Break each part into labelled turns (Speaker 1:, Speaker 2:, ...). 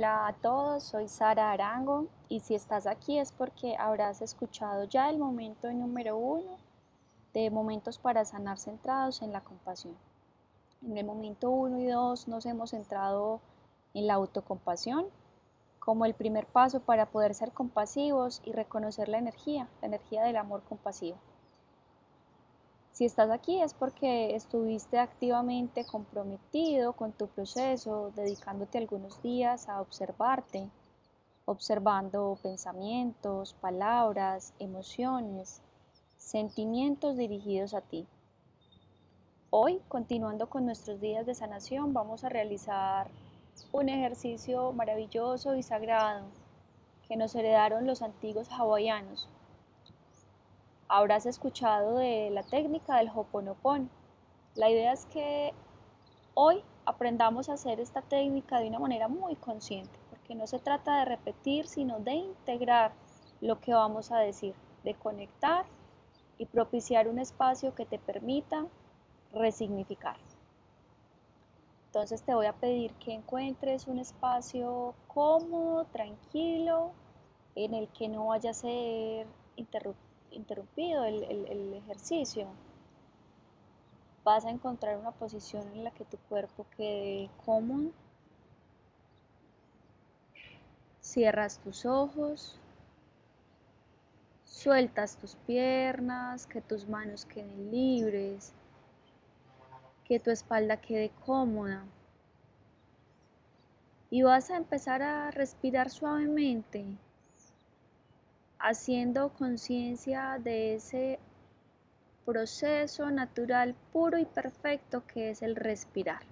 Speaker 1: Hola a todos, soy Sara Arango y si estás aquí es porque habrás escuchado ya el momento número uno de momentos para sanar centrados en la compasión. En el momento uno y dos nos hemos centrado en la autocompasión como el primer paso para poder ser compasivos y reconocer la energía, la energía del amor compasivo. Si estás aquí es porque estuviste activamente comprometido con tu proceso, dedicándote algunos días a observarte, observando pensamientos, palabras, emociones, sentimientos dirigidos a ti. Hoy, continuando con nuestros días de sanación, vamos a realizar un ejercicio maravilloso y sagrado que nos heredaron los antiguos hawaianos Habrás escuchado de la técnica del Hoponopono. La idea es que hoy aprendamos a hacer esta técnica de una manera muy consciente, porque no se trata de repetir, sino de integrar lo que vamos a decir, de conectar y propiciar un espacio que te permita resignificar. Entonces te voy a pedir que encuentres un espacio cómodo, tranquilo, en el que no vaya a ser interrumpido interrumpido el, ejercicio, vas a encontrar una posición en la que tu cuerpo quede cómodo. Cierras tus ojos, sueltas tus piernas, que tus manos queden libres, que tu espalda quede cómoda. Y vas a empezar a respirar suavemente haciendo conciencia de ese proceso natural puro y perfecto que es el respirar.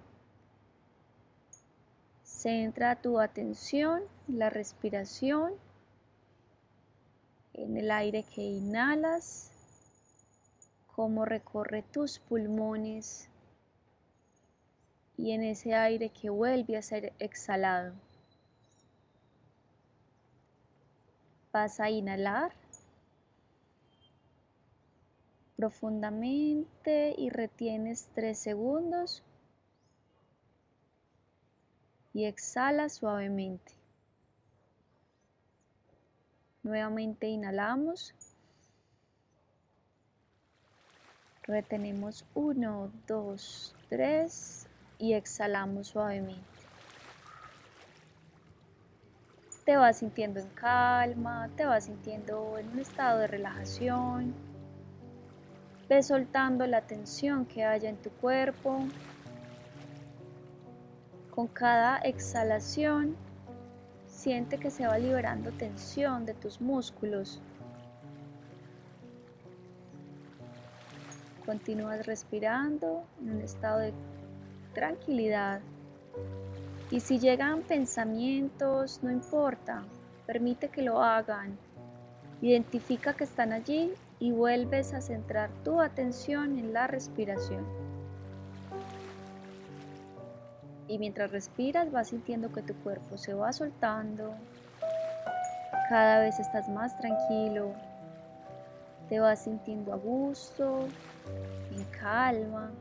Speaker 1: Centra tu atención en la respiración, en el aire que inhalas, cómo recorre tus pulmones y en ese aire que vuelve a ser exhalado. Vas a inhalar profundamente y retienes 3 segundos y exhala suavemente. Nuevamente inhalamos. Retenemos 1, 2, 3 y exhalamos suavemente. Te vas sintiendo en calma, te vas sintiendo en un estado de relajación. Ves soltando la tensión que haya en tu cuerpo. Con cada exhalación, siente que se va liberando tensión de tus músculos. Continúas respirando en un estado de tranquilidad. Y si llegan pensamientos, no importa, permite que lo hagan. Identifica que están allí y vuelves a centrar tu atención en la respiración. Y mientras respiras vas sintiendo que tu cuerpo se va soltando. Cada vez estás más tranquilo. Te vas sintiendo a gusto, en calma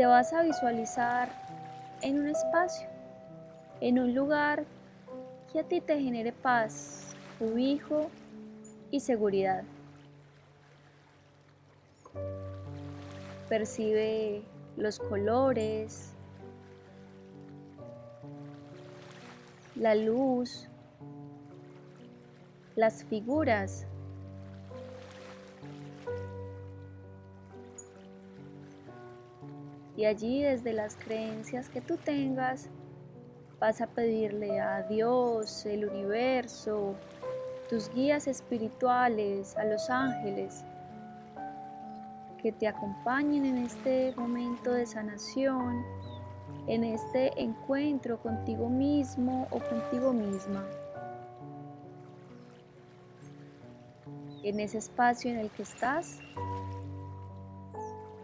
Speaker 1: te vas a visualizar en un espacio, en un lugar que a ti te genere paz, cobijo y seguridad. Percibe los colores, la luz, las figuras Y allí desde las creencias que tú tengas, vas a pedirle a Dios, el universo, tus guías espirituales, a los ángeles, que te acompañen en este momento de sanación, en este encuentro contigo mismo o contigo misma. En ese espacio en el que estás,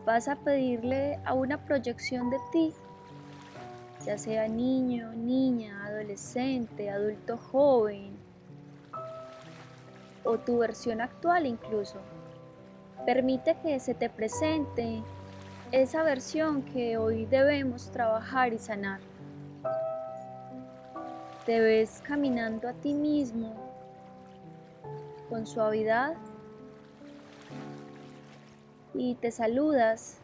Speaker 1: vas a pedirle a una proyección de ti, ya sea niño, niña, adolescente, adulto joven o tu versión actual incluso. Permite que se te presente esa versión que hoy debemos trabajar y sanar. Te ves caminando a ti mismo con suavidad y te saludas.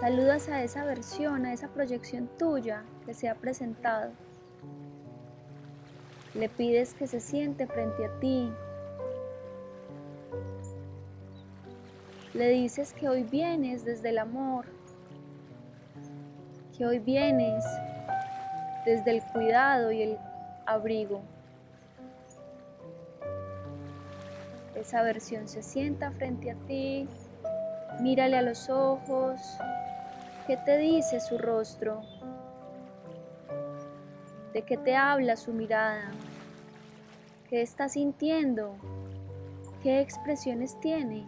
Speaker 1: Saludas a esa versión, a esa proyección tuya que se ha presentado. Le pides que se siente frente a ti. Le dices que hoy vienes desde el amor, que hoy vienes desde el cuidado y el abrigo. Esa versión se sienta frente a ti, mírale a los ojos, ¿qué te dice su rostro? ¿De qué te habla su mirada? ¿Qué está sintiendo? ¿Qué expresiones tiene?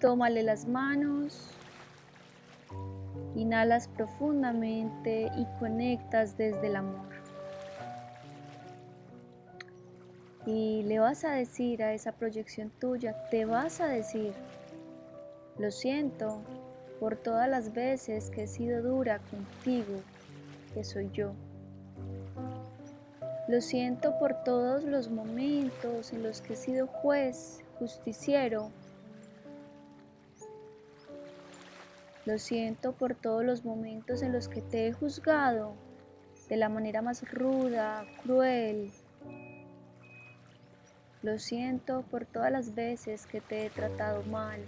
Speaker 1: Tómale las manos, inhalas profundamente y conectas desde el amor. Y le vas a decir a esa proyección tuya, te vas a decir, lo siento por todas las veces que he sido dura contigo, que soy yo. Lo siento por todos los momentos en los que he sido juez, justiciero. Lo siento por todos los momentos en los que te he juzgado de la manera más ruda, cruel. Lo siento por todas las veces que te he tratado mal.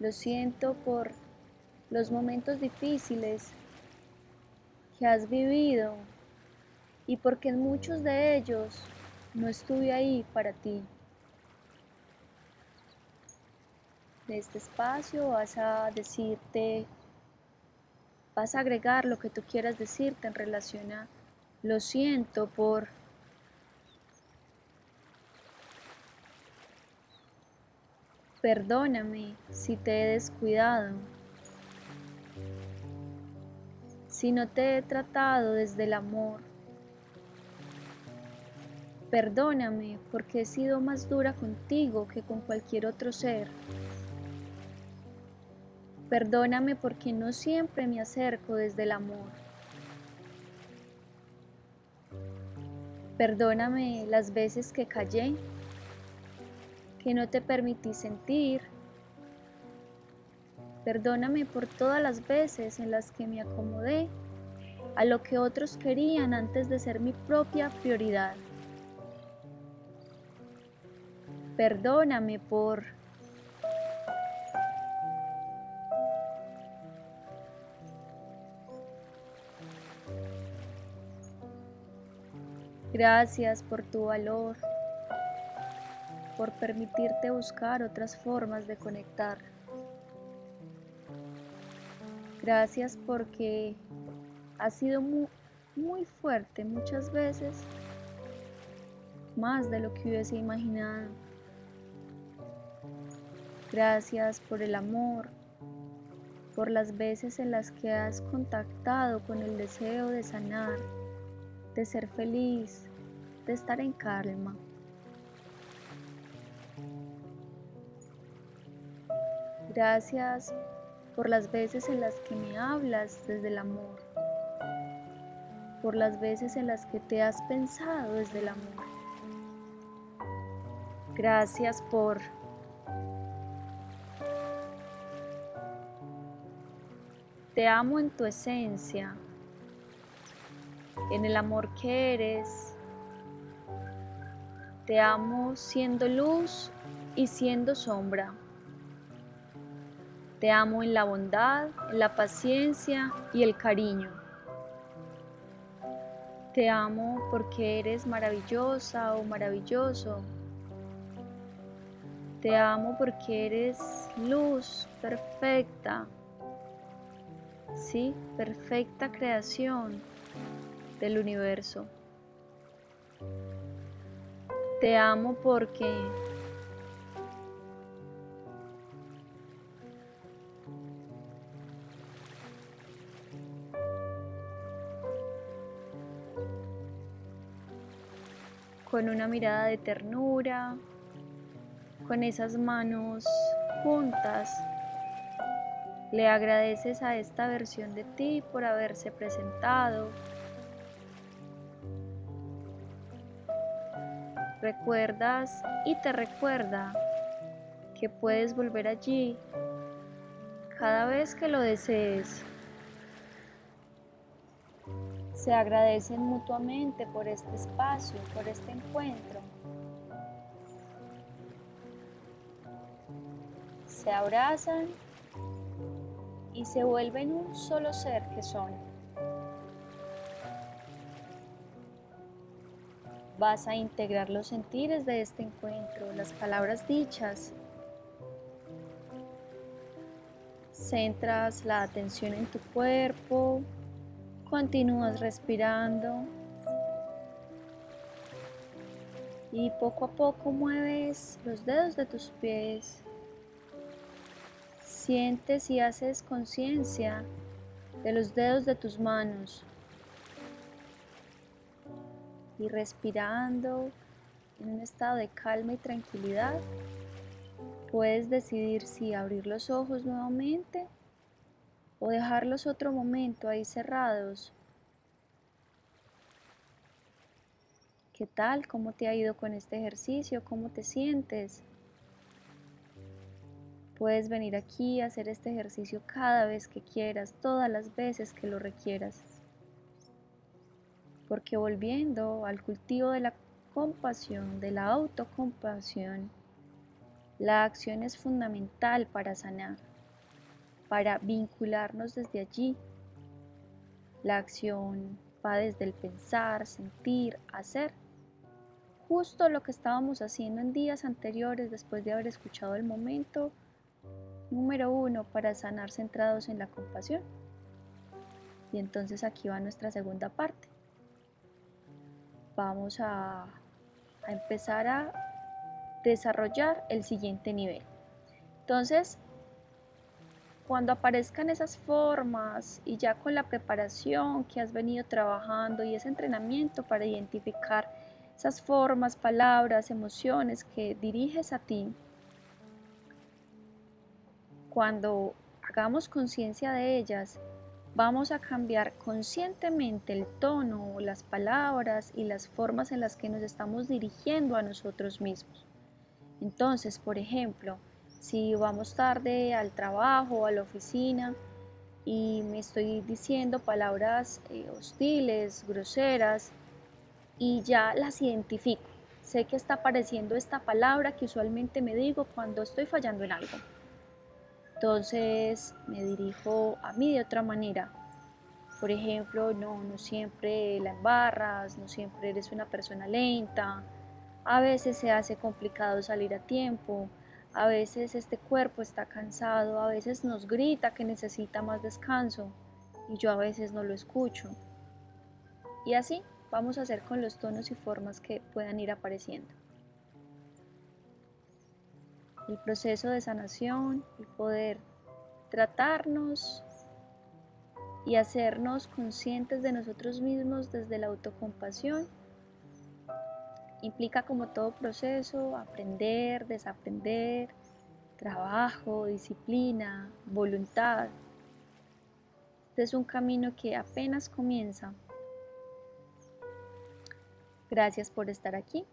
Speaker 1: Lo siento por los momentos difíciles que has vivido y porque en muchos de ellos no estuve ahí para ti. De este espacio vas a decirte, vas a agregar lo que tú quieras decirte en relación a lo siento por Perdóname si te he descuidado si no te he tratado desde el amor. Perdóname porque he sido más dura contigo que con cualquier otro ser. Perdóname porque no siempre me acerco desde el amor. Perdóname las veces que callé, que no te permití sentir, Perdóname por todas las veces en las que me acomodé a lo que otros querían antes de ser mi propia prioridad. Perdóname por Gracias por tu valor, por permitirte buscar otras formas de conectar. Gracias porque ha sido muy, fuerte muchas veces, más de lo que hubiese imaginado. Gracias por el amor, por las veces en las que has contactado con el deseo de sanar, de ser feliz, de estar en calma. Gracias por las veces en las que me hablas desde el amor, por las veces en las que te has pensado desde el amor. Gracias por Te amo en tu esencia, en el amor que eres. Te amo siendo luz y siendo sombra. Te amo en la bondad, en la paciencia y el cariño. Te amo porque eres maravillosa o maravilloso. Te amo porque eres luz perfecta. Sí, perfecta creación del universo. Te amo porque con una mirada de ternura, con esas manos juntas Le agradeces a esta versión de ti por haberse presentado. Recuerdas y te recuerda que puedes volver allí cada vez que lo desees. Se agradecen mutuamente por este espacio, por este encuentro. Se abrazan y se vuelven un solo ser que son. Vas a integrar los sentires de este encuentro, las palabras dichas. Centras la atención en tu cuerpo, continúas respirando. Y poco a poco mueves los dedos de tus pies. Sientes y haces conciencia de los dedos de tus manos. Y respirando en un estado de calma y tranquilidad, puedes decidir si abrir los ojos nuevamente o dejarlos otro momento ahí cerrados. ¿Qué tal? ¿Cómo te ha ido con este ejercicio? ¿Cómo te sientes? Puedes venir aquí a hacer este ejercicio cada vez que quieras, todas las veces que lo requieras. Porque volviendo al cultivo de la compasión, de la autocompasión, la acción es fundamental para sanar, para vincularnos desde allí. La acción va desde el pensar, sentir, hacer. Justo lo que estábamos haciendo en días anteriores después de haber escuchado el momento Número uno, para sanar centrados en la compasión. Y entonces aquí va nuestra segunda parte. Vamos a, a empezar a desarrollar el siguiente nivel. Entonces, cuando aparezcan esas formas y ya con la preparación que has venido trabajando y ese entrenamiento para identificar esas formas, palabras, emociones que diriges a ti, cuando hagamos conciencia de ellas, vamos a cambiar conscientemente el tono, las palabras y las formas en las que nos estamos dirigiendo a nosotros mismos. Entonces, por ejemplo, si vamos tarde al trabajo a la oficina y me estoy diciendo palabras eh, hostiles, groseras, y ya las identifico. Sé que está apareciendo esta palabra que usualmente me digo cuando estoy fallando en algo. Entonces me dirijo a mí de otra manera. Por ejemplo, no, no siempre la embarras, no siempre eres una persona lenta, a veces se hace complicado salir a tiempo, a veces este cuerpo está cansado, a veces nos grita que necesita más descanso y yo a veces no lo escucho. Y así vamos a hacer con los tonos y formas que puedan ir apareciendo el proceso de sanación, el poder tratarnos y hacernos conscientes de nosotros mismos desde la autocompasión. Implica como todo proceso aprender, desaprender, trabajo, disciplina, voluntad. Este es un camino que apenas comienza. Gracias por estar aquí.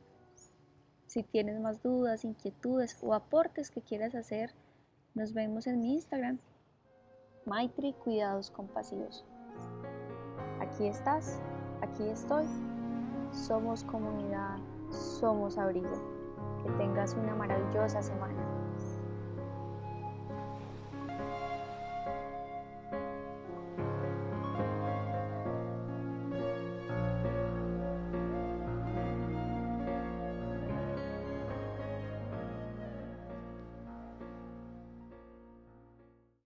Speaker 1: Si tienes más dudas, inquietudes o aportes que quieras hacer, nos vemos en mi Instagram, Maitri Cuidados Compasivos. Aquí estás, aquí estoy. Somos comunidad, somos abrigo. Que tengas una maravillosa semana.